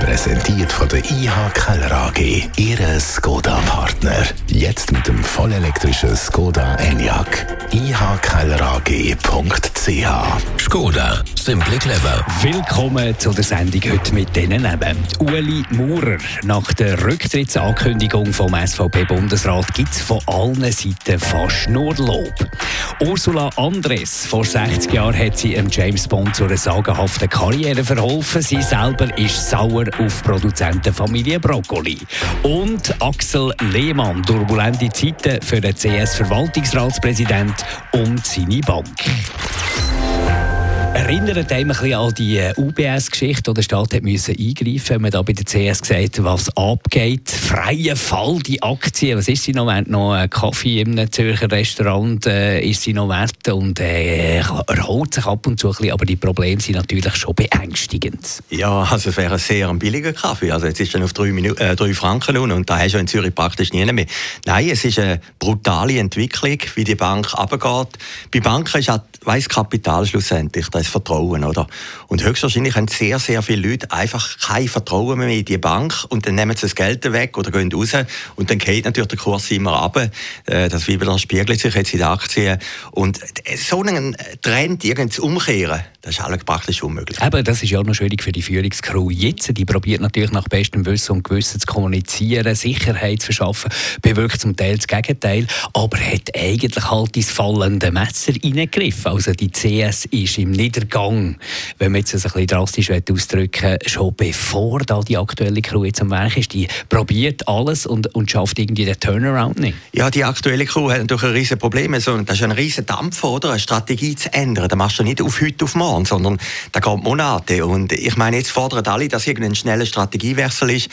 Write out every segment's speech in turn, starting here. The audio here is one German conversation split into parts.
Präsentiert von der IH Keller AG, Ihre Skoda-Partner. Jetzt mit dem vollelektrischen Skoda Enyaq. ihkellerag.ch Skoda, simply clever. Willkommen zu der Sendung heute mit diesen Namen. Uli Maurer. Nach der Rücktrittsankündigung vom SVP-Bundesrat gibt es von allen Seiten fast nur Lob. Ursula Andres. Vor 60 Jahren hat sie James Bond zu einer sagenhaften Karriere verholfen. Sie selber ist sauer auf Produzentenfamilie Broccoli. Und Axel Lehmann, turbulente Zeiten für den CS-Verwaltungsratspräsident und seine Bank. Erinnert einem ein bisschen an die äh, UBS-Geschichte, wo der Staat hat müssen eingreifen wenn man da bei der CS gesagt was abgeht. Freie Fall, die Aktie, was ist sie noch wert? Noch ein Kaffee einem Zürcher Restaurant äh, ist sie noch wert und äh, erholt sich ab und zu ein bisschen, aber die Probleme sind natürlich schon beängstigend. Ja, also es wäre ein sehr billiger Kaffee. Also jetzt ist er auf drei, Minu äh, drei Franken nun und da hast du in Zürich praktisch nie mehr. Nein, es ist eine brutale Entwicklung, wie die Bank abgeht. Bei Banken ist auch weiss Kapital schlussendlich, das Vertrauen, oder? Und höchstwahrscheinlich haben sehr, sehr viele Leute einfach kein Vertrauen mehr in die Bank und dann nehmen sie das Geld weg oder gehen raus und dann geht natürlich der Kurs immer ab. Äh, das spiegelt sich jetzt in den Aktien. Und so einen Trend irgendwie zu umkehren, das ist praktisch unmöglich. Eben, das ist ja auch noch schwierig für die Führungskrew jetzt. Die probiert natürlich nach bestem Wissen und Gewissen zu kommunizieren, Sicherheit zu verschaffen, bewirkt zum Teil das Gegenteil, aber hat eigentlich halt ins fallende Messer hineingegriffen. Also die CS ist im Niedergang, wenn man jetzt das ein bisschen drastisch ausdrücken schon bevor da die aktuelle Crew jetzt am Werk ist. Die probiert alles und, und schafft irgendwie den Turnaround nicht. Ja, die aktuelle Crew hat natürlich ein riesen Problem. das ist ein riesen Dampf, oder? Eine Strategie zu ändern. Das machst du nicht auf heute auf morgen, sondern da geht Monate. Und ich meine, jetzt fordern alle, dass irgendein schneller Strategiewechsel ist.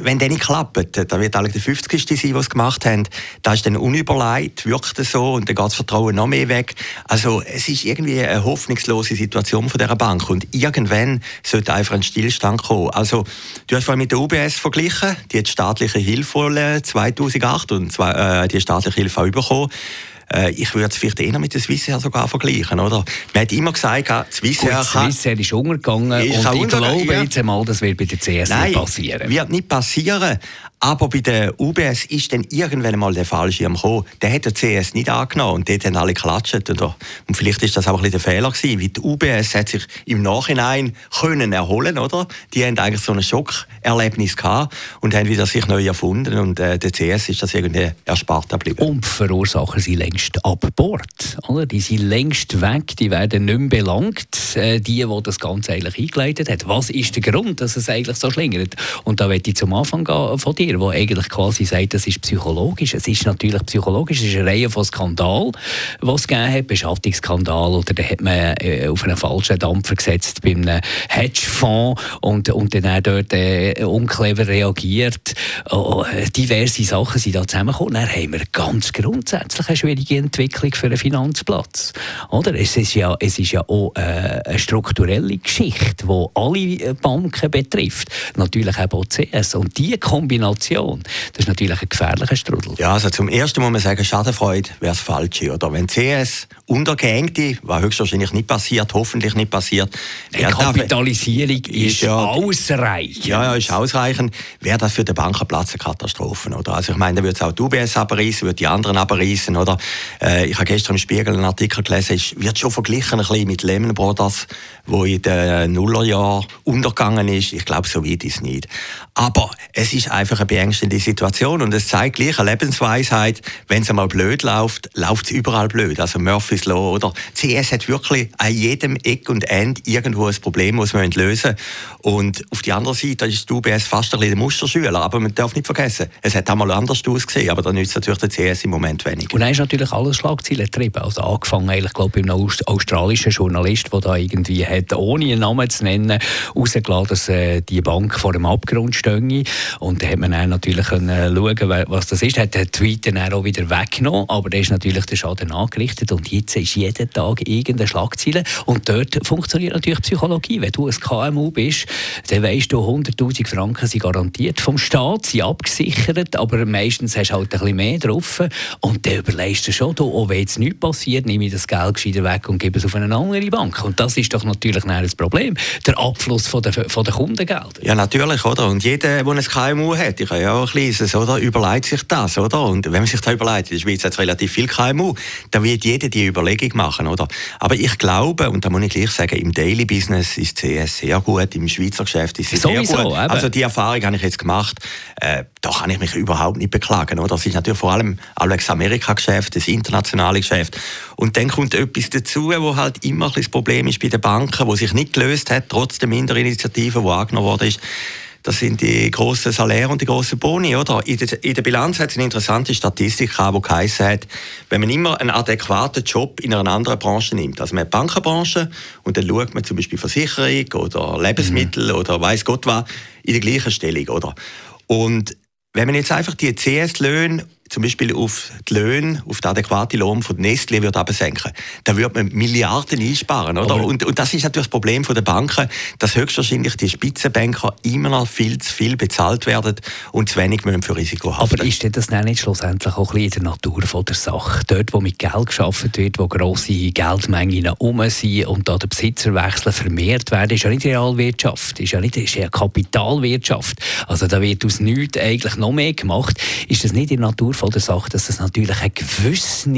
Wenn der nicht klappt, dann wird alle der 50. sein, was gemacht haben. Da ist dann unüberlegt, wirkt es so und dann geht das Vertrauen noch mehr weg. Also es ist irgendwie eine hoffnungslose Situation von dieser Bank und irgendwann sollte einfach ein Stillstand kommen. Also du hast vorhin mit der UBS verglichen, die hat staatliche Hilfe 2008 und zwei, äh, die staatliche Hilfe auch bekommen. Äh, ich würde es vielleicht eher mit der Swissair sogar vergleichen, oder? Man hat immer gesagt, Swissair Gut, kann... Swissair ist umgegangen ist und ich glaube ja. jetzt einmal, das wird bei der CS Nein, nicht passieren. wird nicht passieren. Aber bei der UBS ist dann irgendwann mal der Fallschirm gekommen. Der hat der CS nicht angenommen und dort haben alle geklatscht. Und vielleicht ist das auch ein bisschen der Fehler gewesen, weil die UBS hat sich im Nachhinein können erholen, oder? Die haben eigentlich so ein Schockerlebnis gehabt und haben wieder sich neu erfunden und äh, der CS ist das irgendwie erspart geblieben. Und Verursacher sind längst ab Bord, oder? Die sind längst weg, die werden nicht mehr belangt, äh, die, die das Ganze eigentlich eingeleitet haben. Was ist der Grund, dass es eigentlich so schlingert? Und da möchte ich zum Anfang von dir dir, der eigentlich quasi sagt, das ist psychologisch. Es ist natürlich psychologisch, es ist eine Reihe von Skandalen, die es gegeben hat, Beschaffungsskandal oder da hat man äh, auf einen falschen Dampfer gesetzt bei einem Hedgefonds und, und dann auch dort äh, unclever reagiert. Oh, äh, diverse Sachen sind da zusammengekommen. Dann haben wir ganz grundsätzlich eine schwierige Entwicklung für einen Finanzplatz. Oder? Es, ist ja, es ist ja auch äh, eine strukturelle Geschichte, die alle Banken betrifft. Natürlich auch CS. Und diese Kombination Kombination. Das ist natürlich ein gefährlicher Strudel. Ja, also zum ersten muss man sagen, Schadenfreude wäre das Falsche. Oder wenn CS untergängte, was höchstwahrscheinlich nicht passiert, hoffentlich nicht passiert. Die Kapitalisierung ist, ist ja, ausreichend. Ja, ja, ist ausreichend. Wäre das für den Bankenplatz eine Katastrophe. Oder? Also ich meine, da würde es auch die UBS abreißen, würde die anderen abreißen. Oder? Äh, ich habe gestern im Spiegel einen Artikel gelesen, es wird schon verglichen ein bisschen mit Lehman Brothers, wo in den Nullerjahren untergegangen ist. Ich glaube, so weit ist es nicht. Aber es ist einfach eine beängstigende Situation und es zeigt gleich eine Lebensweisheit, wenn es einmal blöd läuft, läuft es überall blöd. Also Murphy's Law oder CS hat wirklich an jedem Eck und End irgendwo ein Problem, das man lösen Und auf die andere Seite ist die UBS fast ein bisschen der Musterschüler, aber man darf nicht vergessen, es hat einmal anders ausgesehen, aber da nützt natürlich der CS im Moment wenig. Und dann ist natürlich alles Schlagzeilen getrieben. Also angefangen eigentlich, glaube ich, bei einem australischen Journalist, der da irgendwie hat, ohne einen Namen zu nennen, rausgelassen, dass äh, die Bank vor dem Abgrund stehe. Und da hat man dann natürlich können schauen was das ist. Hat den Tweet dann auch wieder weggenommen, aber da ist natürlich der Schaden angerichtet und jetzt ist jeden Tag irgendeine Schlagzeile und dort funktioniert natürlich Psychologie. Wenn du ein KMU bist, dann weißt du, 100'000 Franken sind garantiert vom Staat, sind abgesichert, aber meistens hast du halt ein bisschen mehr drauf und dann überlegst du schon, du, oh, wenn jetzt nichts passiert, nehme ich das Geld gescheiter weg und gebe es auf eine andere Bank. Und das ist doch natürlich ein Problem, der Abfluss von der, von der Kundengelder. Ja, natürlich, oder? Und jeder, der ein KMU hat, ich habe ja auch ein kleines, oder, überlegt sich das, oder? Und wenn man sich das überlegt, in der Schweiz hat es relativ viel KMU, dann wird jeder die Überlegung machen, oder? Aber ich glaube, und da muss ich gleich sagen, im Daily Business ist CS sehr gut, im Schweizer Geschäft ist es sehr gut. Eben. Also die Erfahrung habe ich jetzt gemacht, äh, da kann ich mich überhaupt nicht beklagen, oder? Das ist natürlich vor allem Alex Amerika-Geschäft, das internationale Geschäft. Und dann kommt etwas dazu, wo halt immer ein das Problem ist bei den Banken, wo sich nicht gelöst hat, trotz der Minderinitiative, die angenommen worden ist. Das sind die grossen Saläre und die grossen Boni, oder? In der, in der Bilanz hat es eine interessante Statistik gehabt, die geheißen hat, wenn man immer einen adäquaten Job in einer anderen Branche nimmt, also man hat die Bankenbranche und dann schaut man zum Beispiel Versicherung oder Lebensmittel mhm. oder weiß Gott was, in der gleichen Stellung, oder? Und wenn man jetzt einfach die CS-Löhne zum Beispiel auf die Löhne, auf den adäquaten Lohn von Nestle wird absenken, dann würde man Milliarden einsparen, oder? Und, und, das ist natürlich das Problem der Banken, dass höchstwahrscheinlich die Spitzenbanker immer noch viel zu viel bezahlt werden und zu wenig müssen für Risiko haben. Aber ist das dann nicht schlussendlich auch ein bisschen in der Natur von der Sache? Dort, wo mit Geld geschaffen wird, wo grosse Geldmengen um sind und da der Besitzerwechsel vermehrt werden, ist ja nicht Realwirtschaft, ist ja nicht ist ja Kapitalwirtschaft. Also da wird aus nichts eigentlich noch mehr gemacht. Ist das nicht in der Natur von der Sache, dass es natürlich eine gewisse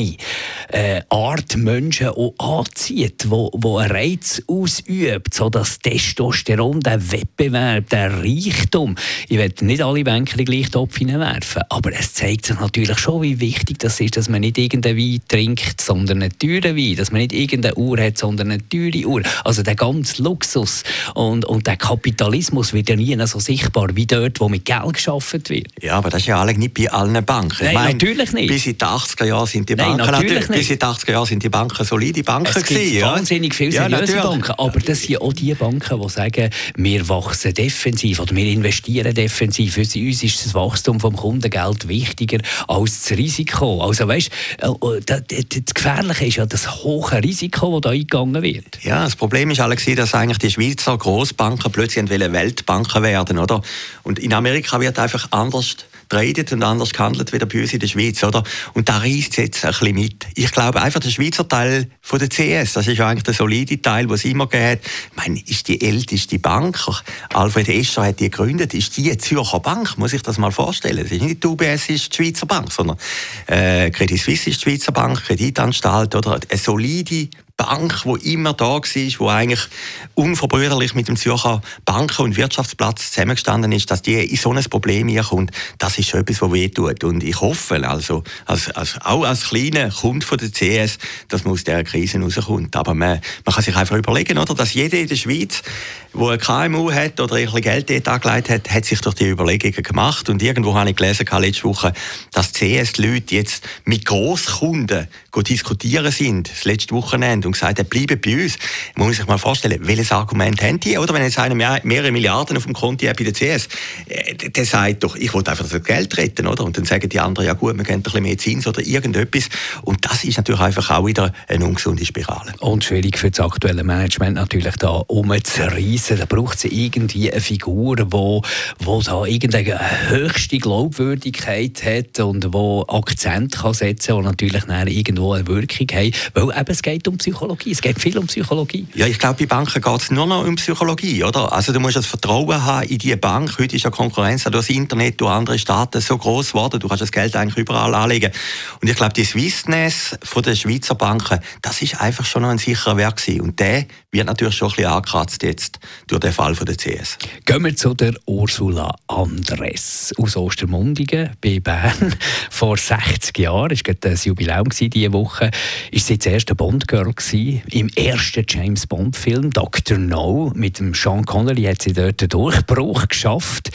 äh, Art Menschen auch anzieht, wo, wo einen Reiz ausübt, so das Testosteron, der Wettbewerb, der Reichtum. Ich will nicht alle Banker in den Topf hineinwerfen, aber es zeigt sich natürlich schon, wie wichtig das ist, dass man nicht irgendeinen Wein trinkt, sondern einen teuren Wein, dass man nicht irgendeine Uhr hat, sondern eine teure Uhr. Also der ganze Luxus und, und der Kapitalismus wird ja nie so sichtbar wie dort, wo mit Geld geschaffen wird. Ja, aber das ist ja nicht bei allen Banken. Nein, meine, natürlich nicht. Bis in die 80er Jahren sind die Banken Nein, natürlich, natürlich bis in die 80er Jahren sind die Banken solide Banken es gibt gewesen, wahnsinnig viele seriöse ja, Banken, aber das sind auch die Banken, die sagen, wir wachsen defensiv oder wir investieren defensiv. Für uns ist das Wachstum vom Kundengeld wichtiger als das Risiko. Also weißt, äh, äh, das, das Gefährliche ist ja das hohe Risiko, das da eingegangen wird. Ja, das Problem ist alles, dass eigentlich die Schweizer Großbanken plötzlich Weltbanken werden, oder? Und in Amerika wird einfach anders tradet und anders gehandelt wie bei uns in der Schweiz, oder? Und da reißt jetzt ein bisschen mit. Ich glaube einfach, der Schweizer Teil von der CS, das ist eigentlich der solide Teil, den es immer gegeben Ich meine, ist die älteste Bank, Alfred Escher hat die gegründet, ist die Zürcher Bank, muss ich das mal vorstellen. Das ist nicht die UBS, ist die Schweizer Bank, sondern äh, Credit Suisse ist die Schweizer Bank, Kreditanstalt, oder? Eine solide Bank, die immer da war, die eigentlich unverbrüderlich mit dem Zürcher Banken- und Wirtschaftsplatz zusammengestanden ist, dass die in so ein Problem kommt, das ist schon etwas, was wehtut. Und ich hoffe, also, als, als, auch als kleiner Kunde von der CS, dass man aus dieser Krise rauskommt. Aber man, man kann sich einfach überlegen, oder, dass jeder in der Schweiz, der ein KMU hat oder ein bisschen Geld dort angelegt hat, hat sich durch die Überlegungen gemacht. Und irgendwo habe ich gelesen, letzte Woche, dass CS-Leute jetzt mit Grosskunden diskutieren sind, das letzte Wochenende, und gesagt hat, bleiben bei uns. Man muss sich mal vorstellen, welches Argument haben die? Oder wenn jetzt einer mehr, mehrere Milliarden auf dem Konto hat bei der CS, äh, der sagt doch, ich wollte einfach das Geld retten, oder? Und dann sagen die anderen, ja gut, wir geben ein bisschen mehr Zins oder irgendetwas. Und das ist natürlich einfach auch wieder eine ungesunde Spirale. Und schwierig für das aktuelle Management natürlich da umzureissen. Da braucht es irgendwie eine Figur, die wo, wo da irgendeine höchste Glaubwürdigkeit hat und wo Akzent kann setzen die natürlich irgendwo eine Wirkung haben. Weil eben es geht um Psychologie. Es geht viel um Psychologie. Ja, ich glaube, bei Banken geht es nur noch um Psychologie, oder? Also du musst das Vertrauen haben in die Bank. Heute ist ja Konkurrenz durch das Internet, durch andere Staaten so groß geworden. Du kannst das Geld eigentlich überall anlegen. Und ich glaube, die Swissness von den Schweizer Banken, das ist einfach schon noch ein sicherer Wert gewesen. Und der wird natürlich schon ein bisschen angekratzt jetzt durch den Fall von der CS. Gehen wir zu der Ursula Andres aus Ostermundigen bei Bern. Vor 60 Jahren, war das Jubiläum diese diese Woche ist sie das erste Bond-Girl im ersten James Bond-Film, Dr. No, mit dem Sean Connery hat sie dort den Durchbruch geschafft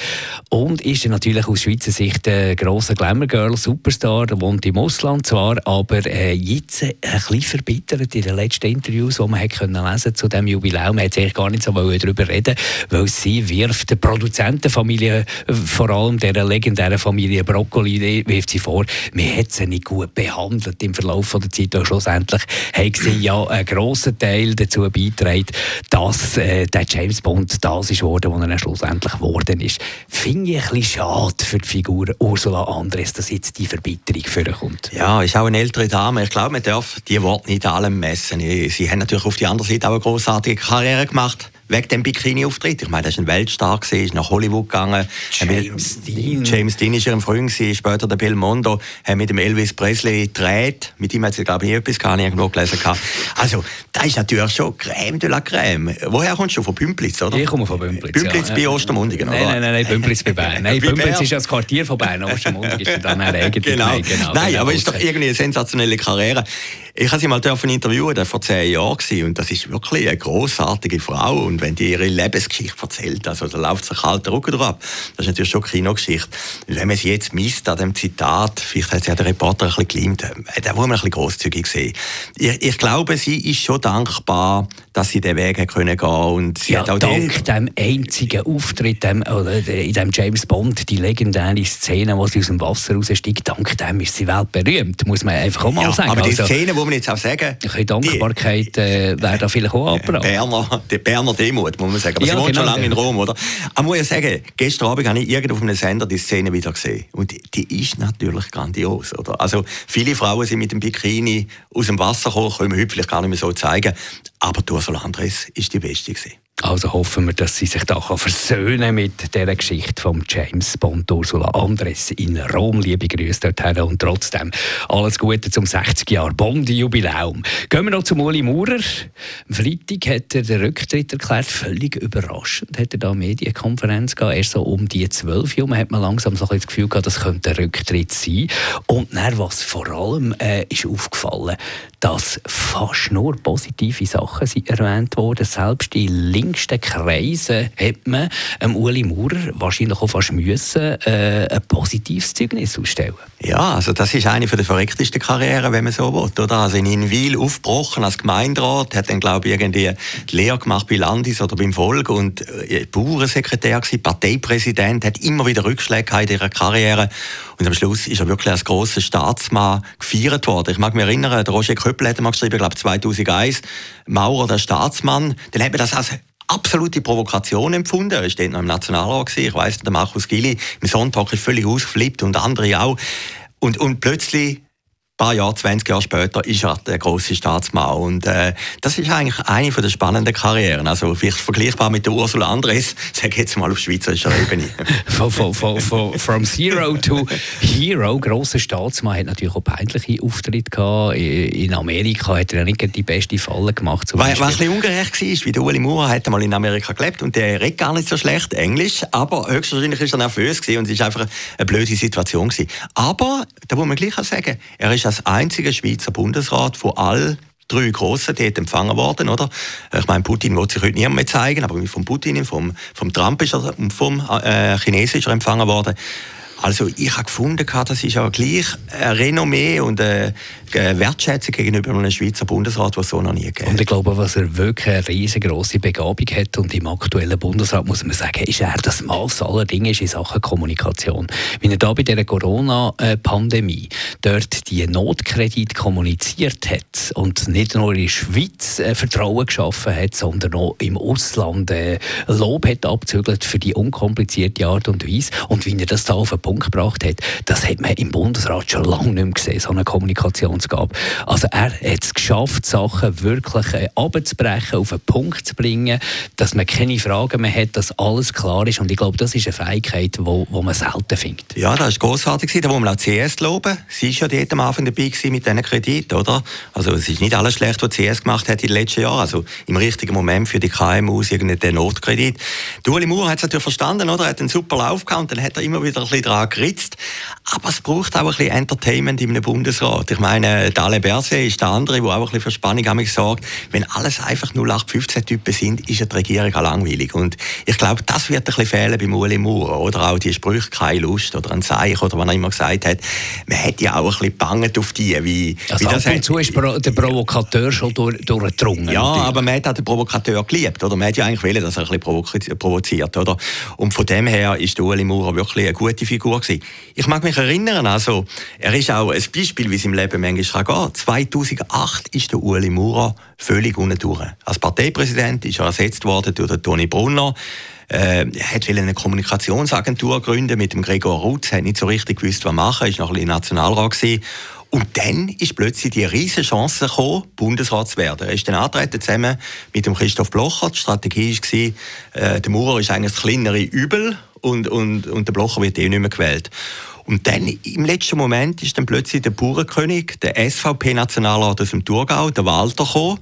und ist natürlich aus Schweizer Sicht ein grosser Glamour-Girl, Superstar, wohnt im Ausland zwar, aber äh, jetzt ein bisschen verbittert in den letzten Interviews, die man hat können lesen zu diesem Jubiläum, man hat eigentlich gar nicht so darüber reden weil sie wirft der Produzentenfamilie, äh, vor allem der legendären Familie Broccoli, wirft sie vor, man hat sie nicht gut behandelt im Verlauf der Zeit und schlussendlich haben sie ja einen grossen Teil dazu beitragen, dass äh, der James Bond das ist geworden, was er schlussendlich geworden ist. Finde ich ein bisschen schade für die Figur Ursula Andres, dass jetzt die Verbitterung vorkommt. Ja, ist auch eine ältere Dame. Ich glaube, man darf die Worte nicht allem messen. Sie haben natürlich auf die andere Seite auch eine großartige Karriere gemacht wegen dem Bikini-Auftritt. Ich meine, das war ein Weltstar, ist nach Hollywood gegangen. James Dean. James Dean war ihrem Freund, später der Bill Mondo, hat mit dem Elvis Presley gedreht. Mit ihm hat sie, glaube ich, nie etwas gehabt, irgendwo gelesen. Also, das ist natürlich schon Crème de la Crème. Woher kommst du? Von Pümplitz, oder? Ich komme von Pümplitz, Pümplitz ja. bei Ostermundigen, oder? Nein, nein, nein, Pümplitz bei Bern. Nein, Pümplitz ist ja das Quartier von Bern, Ostermundigen ist dann eine eigene genau. genau. Nein, genau, aber es ist doch irgendwie eine sensationelle Karriere. Ich habe sie mal interviewen, vor zehn Jahren und das ist wirklich eine großartige Frau. Und wenn die ihre Lebensgeschichte erzählt, also da läuft sich kalter Rücken drauf. Das ist natürlich schon Kinogeschichte. Wenn man sie jetzt misst an dem Zitat, vielleicht hat sie der Reporter ein bisschen gelimmt, äh, da muss man ein bisschen grosszügig sehen. Ich, ich, glaube, sie ist schon dankbar, dass sie den Weg können gehen und sie ja, hat auch dank dem einzigen Auftritt dem, oder in dem James Bond, die legendäre Szene, wo sie aus dem Wasser raussteigt, dank dem ist sie weltberühmt, muss man einfach auch mal ja, sagen. Aber die also, Szene, wo man jetzt auch sagen... Ein bisschen Dankbarkeit äh, wäre da vielleicht auch abgebracht. Berner, die Berner Demut, muss man sagen. Aber ja, sie wohnt genau, schon lange in Rom, oder? Aber muss ich sagen, gestern Abend habe ich irgendwo auf einem Sender die Szene wieder gesehen. Und die, die, ist natürlich grandios, oder? Also, viele Frauen sind mit dem Bikini aus dem Wasser gekommen, können wir heute vielleicht gar nicht mehr so zeigen. Aber Ursula Andres ist die Beste gewesen. Also hoffen wir, dass sie sich da versöhnen mit der Geschichte von James Bond, Ursula Andres in Rom. Liebe Grüße dorthin und trotzdem alles Gute zum 60 Jahr Bond-Jubiläum. Gehen wir noch zum Uli Maurer. Am Freitag hat er den Rücktritt erklärt, völlig überraschend. Hat er da eine Medienkonferenz gehabt, erst so um die 12 Uhr. Hat man langsam so das Gefühl gehabt, das könnte ein Rücktritt sein. Und dann, was vor allem äh, ist aufgefallen, dass fast nur positive Sachen sind erwähnt wurden. Selbst die längsten Kreisen hat man ähm, Uli Maurer wahrscheinlich auch fast müssen, äh, ein positives Zeugnis ausstellen. Ja, also das ist eine der verrücktesten Karrieren, wenn man so will. Oder? Also in Hinwil aufgebrochen als Gemeinderat, hat dann glaube ich irgendwie die Lehre gemacht bei Landis oder beim Volk und äh, Bauernsekretär gewesen, Parteipräsident, hat immer wieder Rückschläge in ihrer Karriere und am Schluss ist er wirklich als grosser Staatsmann gefeiert worden. Ich mag mich erinnern, der Roger Köppel hat mal geschrieben, ich glaube 2001, Maurer der Staatsmann. Dann hat man das als absolute Provokation empfunden. Er steht noch im Nationalrat. Ich weiss, der Markus Gilli im Sonntag ist völlig ausgeflippt und andere auch. Und, und plötzlich paar Jahre, 20 Jahre später, ist er der große Staatsmann. Und äh, das ist eigentlich eine der spannenden Karrieren. Also vielleicht vergleichbar mit der Ursula Andres, sage jetzt mal auf schweizerischer Ebene. von, von, von, von, from Zero to Hero, grosser Staatsmann, hat natürlich auch peinliche Auftritte gehabt. In Amerika hat er nicht die beste Falle gemacht. Was ein bisschen ungerecht war, wie der Uli Maurer hat mal in Amerika gelebt und der redet gar nicht so schlecht Englisch, aber höchstwahrscheinlich war er nervös und es war einfach eine blöde Situation gewesen. Aber, da muss man gleich auch sagen, er ist als einziger Schweizer Bundesrat von all drei Grossen dort empfangen worden, oder? Ich meine, Putin will sich heute niemand mehr zeigen, aber vom Putin, vom, vom Trump ist er, vom äh, Chinesen ist er empfangen worden. Also ich habe gefunden, das ist aber gleich ein Renommee und eine Wertschätzung gegenüber einem Schweizer Bundesrat, was so noch nie gegeben Und ich glaube, was er wirklich eine riesengroße Begabung hat und im aktuellen Bundesrat muss man sagen, ist er das Maß aller Dinge in Sachen Kommunikation. Wie er da bei der Corona-Pandemie dort die Notkredit kommuniziert hat und nicht nur in der Schweiz äh, Vertrauen geschaffen hat, sondern auch im Ausland äh, Lob hat abzügelt für die unkomplizierte Art und Weise und wie er das da auf den Punkt Punkt gebracht hat, das hat man im Bundesrat schon lange nicht mehr gesehen, so eine Kommunikationsgabe. Also er hat es geschafft, Sachen wirklich äh, abzubrechen, auf einen Punkt zu bringen, dass man keine Fragen mehr hat, dass alles klar ist. Und ich glaube, das ist eine Fähigkeit, die wo, wo man selten findet. Ja, das ist großartig. Da muss man auch CS loben. Sie war ja dort am Anfang dabei mit diesen Krediten, oder? Also es ist nicht alles schlecht, was CS gemacht hat in den letzten Jahren. Also im richtigen Moment für die KMUs irgendeinen Notkredit. Ueli Moore hat es natürlich verstanden, oder? Er hat einen super Lauf gehabt und dann hat er immer wieder ein bisschen dran geritzt. Aber es braucht auch ein bisschen Entertainment in einem Bundesrat. Ich meine, Dale Berset ist der andere, der auch ein bisschen für Spannung sorgt. Wenn alles einfach 0815-Typen sind, ist die Regierung auch langweilig. Und ich glaube, das wird ein bisschen fehlen bei Uli Maurer. Oder auch die Sprüche, keine Lust oder ein Zeich oder was er immer gesagt hat. Man hätte ja auch ein bisschen banget auf die. Wie, also wie das ab und zu ist der Provokateur schon durch, durchgedrungen. Ja, natürlich. aber man hat auch den Provokateur geliebt. Oder? Man hat ja eigentlich wollen, dass er ein bisschen provoziert. Oder? Und von dem her ist Uli Maurer wirklich eine gute Figur gewesen. Ich mag mich erinnern, also, er ist auch ein Beispiel, wie es im Leben manchmal geht. 2008 ist der Uli Maurer völlig unten. Als Parteipräsident ist er ersetzt worden durch den Toni Brunner. Äh, er wollte eine Kommunikationsagentur gründen mit dem Gregor Rutz, hat nicht so richtig gewusst, was machen, ist noch ein bisschen Nationalrat gewesen. Und dann ist plötzlich die riesige Chance gekommen, Bundesrat zu werden. Er ist dann angetreten zusammen mit dem Christoph Blocher. Die Strategie war, äh, der Maurer ist eigentlich das kleinere Übel und, und, und der Blocher wird eh nicht mehr gewählt. Und dann im letzten Moment ist dann plötzlich der Bauernkönig, der SVP-Nationalrat aus dem Thurgau, der Walter gekommen.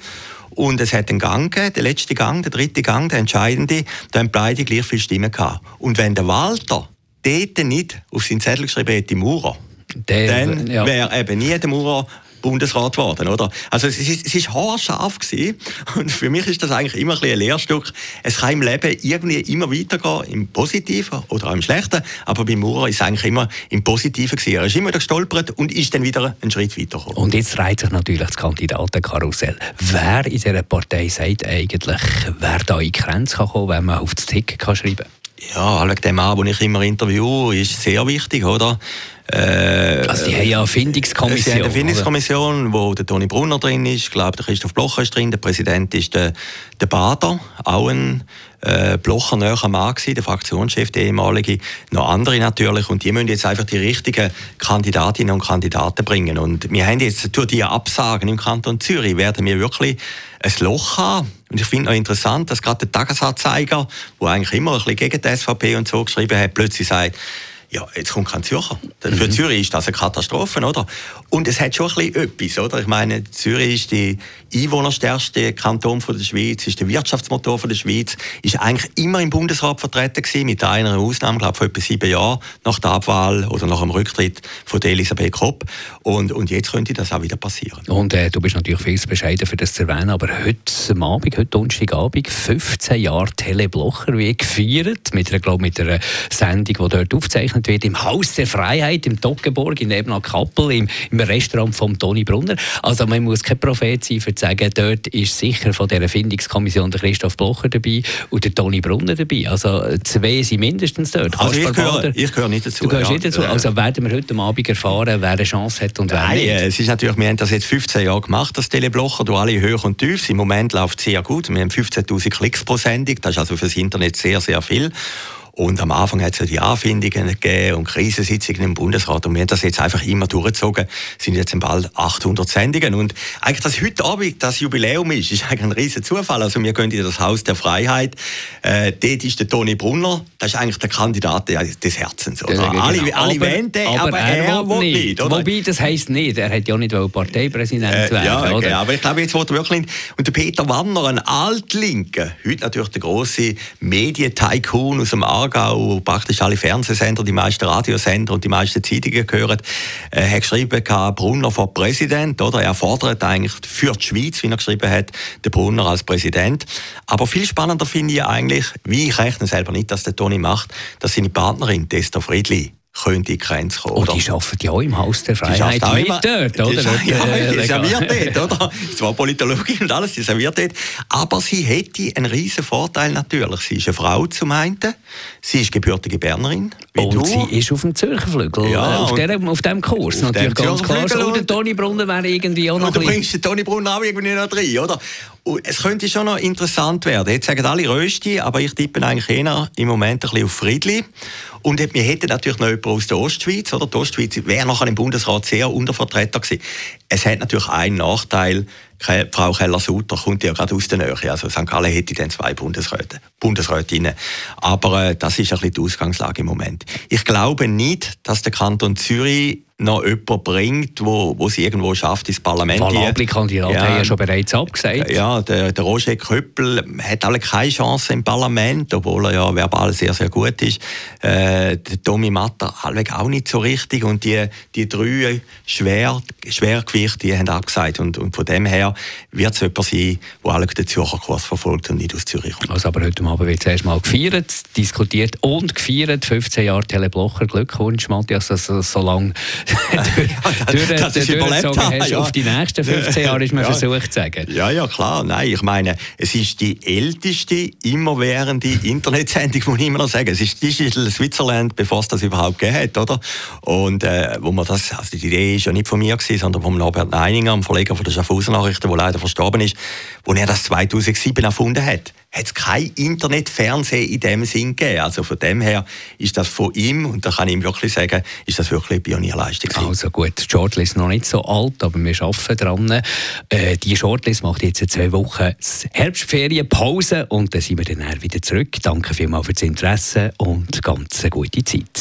Und es hat einen Gang gegeben, der letzte Gang, der dritte Gang, der entscheidende, da haben beide gleich viele Stimmen gehabt. Und wenn der Walter dort nicht auf seinen Zettel geschrieben hätte, Maurer, der, dann ja. wäre eben nie der Maurer Bundesrat geworden, oder? Also es ist, es ist haarscharf gewesen. und für mich ist das eigentlich immer ein, ein Lehrstück. Es kann im Leben irgendwie immer weitergehen, im Positiven oder auch im Schlechten, aber bei Maurer ist es eigentlich immer im Positiven gewesen. Er ist immer gestolpert und ist dann wieder einen Schritt weitergekommen. Und jetzt reiht sich natürlich das Kandidatenkarussell. Wer in dieser Partei sagt eigentlich, wer da in die Grenze kann kommen, wenn man auf das Ticket kann schreiben kann? Ja, wegen dem Mann, den ich immer interviewe, ist sehr wichtig, oder? Äh, also die haben ja eine Findungskommission. Sie haben eine Findungskommission, oder? wo der Toni Brunner drin ist, ich glaube, der Christoph Blocher ist drin, der Präsident ist der, der Bader, auch ein äh, Blocher näher Mann gewesen, der Fraktionschef, der ehemalige, noch andere natürlich. Und die müssen jetzt einfach die richtigen Kandidatinnen und Kandidaten bringen. Und wir haben jetzt durch die Absagen im Kanton Zürich werden wir wirklich ein Loch haben. Und ich finde auch interessant, dass gerade der Tagesanzeiger, der eigentlich immer ein bisschen gegen die SVP und so geschrieben hat, plötzlich sagt, ja, jetzt kommt kein Zürcher. Mhm. Für Zürich ist das eine Katastrophe, oder? Und es hat schon ein bisschen etwas, oder? Ich meine, Zürich ist der einwohnerstärkste Kanton von der Schweiz, ist der Wirtschaftsmotor von der Schweiz, ist eigentlich immer im Bundesrat vertreten gewesen, mit einer Ausnahme, glaube ich, vor etwa sieben Jahren nach der Abwahl oder nach dem Rücktritt von der Elisabeth Kopp. Und, und jetzt könnte das auch wieder passieren. Und äh, du bist natürlich viel zu bescheiden für das zu erwähnen, aber heute Abend, heute Donnerstagabend, 15 Jahre Teleblocher wie gefeiert, mit einer, glaube mit einer Sendung, die dort aufzeichnet wird, im Haus der Freiheit, im Toggenburg, in Ebner Kappel, im, im Restaurant von Toni Brunner. Also man muss kein Prophet sein, für zu sagen, dort ist sicher von dieser Findungskommission der Christoph Blocher dabei und der Toni Brunner dabei. Also zwei sind mindestens dort. Also ich gehöre, ich gehöre nicht dazu. Du gehörst ja. nicht dazu. Also werden wir heute Abend erfahren, wer eine Chance hat und wer Nein, nicht. es ist natürlich, wir haben das jetzt 15 Jahre gemacht, das Teleblocher, durch alle Höhe und Tiefs. Im Moment läuft es sehr gut. Wir haben 15'000 Klicks pro Sendung. Das ist also für das Internet sehr, sehr viel. Und am Anfang hat es ja die Anfindungen gegeben und Krisensitzungen im Bundesrat. Und wir haben das jetzt einfach immer durchgezogen. Es sind jetzt bald 800 Sendungen. Und eigentlich, dass heute Abend das Jubiläum ist, ist eigentlich ein riesen Zufall. Also wir gehen in das Haus der Freiheit. Äh, dort ist der Toni Brunner. Das ist eigentlich der Kandidat des Herzens. Oder? Genau. Alle, alle aber, wollen den, aber, aber er, er will nicht. nicht oder? Wobei, das heisst nicht. Er hat ja nicht Parteipräsident äh, werden ja, okay. aber ich glaube, jetzt er wirklich... Und der Peter Wanner, ein Altlinker, heute natürlich der große Medientycoon aus dem Aargau, praktisch alle Fernsehsender, die meisten Radiosender und die meisten Zeitungen gehören, äh, hat geschrieben, Brunner vor Präsident, oder? Er fordert eigentlich für die Schweiz, wie er geschrieben hat, den Brunner als Präsident. Aber viel spannender finde ich eigentlich, wie ich rechne selber nicht, dass der Toni macht, dass seine Partnerin, Testa Friedli, könnte in die Grenze kommen. Und oh, die arbeiten ja auch im Haus der Freiheit mit dort, oder? Die, ja, die äh, serviert dort, oder? Zwar Politologin und alles, die serviert dort. Aber sie hätte einen riesen Vorteil natürlich. Sie ist eine Frau zum einen, sie ist gebürtige Bernerin, Und du. sie ist auf dem Zürcher Flügel, ja, auf, der, auf dem Kurs auf natürlich ganz klar. Und, und der Toni Brunner wäre irgendwie auch noch Und du bringst den Toni Brunner auch irgendwie noch rein, oder? Es könnte schon noch interessant werden. Jetzt sagen alle Rösti, aber ich tippe eigentlich eher im Moment ein bisschen auf Friedli. Und wir hätten natürlich noch jemanden aus der Ostschweiz, oder? Die Ostschweiz wäre nachher im Bundesrat sehr untervertreten gewesen. Es hat natürlich einen Nachteil, Frau Keller-Sutter kommt ja gerade aus der Nähe. Also St. Gallen hätte dann zwei Bundesräte, Bundesrätinnen. Aber äh, das ist ein bisschen die Ausgangslage im Moment. Ich glaube nicht, dass der Kanton Zürich noch jemanden bringt, wo, wo sie irgendwo schafft ins Parlament. Valabli Kandidat ja, haben ja schon bereits abgesagt. Ja, der, der Roger Köppel hat alle keine Chance im Parlament, obwohl er ja verbal sehr, sehr gut ist. Äh, der Tommy Matter allweg auch nicht so richtig und die, die drei Schwer, Schwergewichte, die haben abgesagt und, und von dem her wird es jemand sein, der alle den Zürcher Kurs verfolgt und nicht aus Zürich kommt. Also aber heute Abend wird zuerst mal gefeiert, diskutiert und gefeiert. 15 Jahre Teleblocher, Glückwunsch Matthias, dass also, so lange durch, das ist überlebt hast. Ja. Auf die nächsten 15 Jahre ist man ja. versucht zu sagen. Ja, ja, klar. Nein, ich meine, es ist die älteste, immerwährende Internetsendung, muss ich immer noch sagen. Es ist Digital Switzerland, bevor es das überhaupt gegeben hat, oder? Und äh, wo man das, also die Idee ist ja nicht von mir gewesen, sondern von Norbert Neininger, dem Verleger von der Schaffhausen Nachrichten, der leider verstorben ist, wo er das 2007 erfunden hat hat es kein Internetfernsehen in dem Sinn gegeben. Also von dem her ist das von ihm, und da kann ich ihm wirklich sagen, ist das wirklich eine Pionierleistung. Also gut, die Shortlist noch nicht so alt, aber wir arbeiten dran. Äh, die Shortlist macht jetzt zwei Wochen Herbstferienpause und dann sind wir dann wieder zurück. Danke vielmals für das Interesse und ganz eine gute Zeit.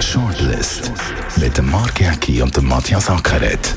Shortlist mit dem Mark Jäcki und dem Matthias Ackeret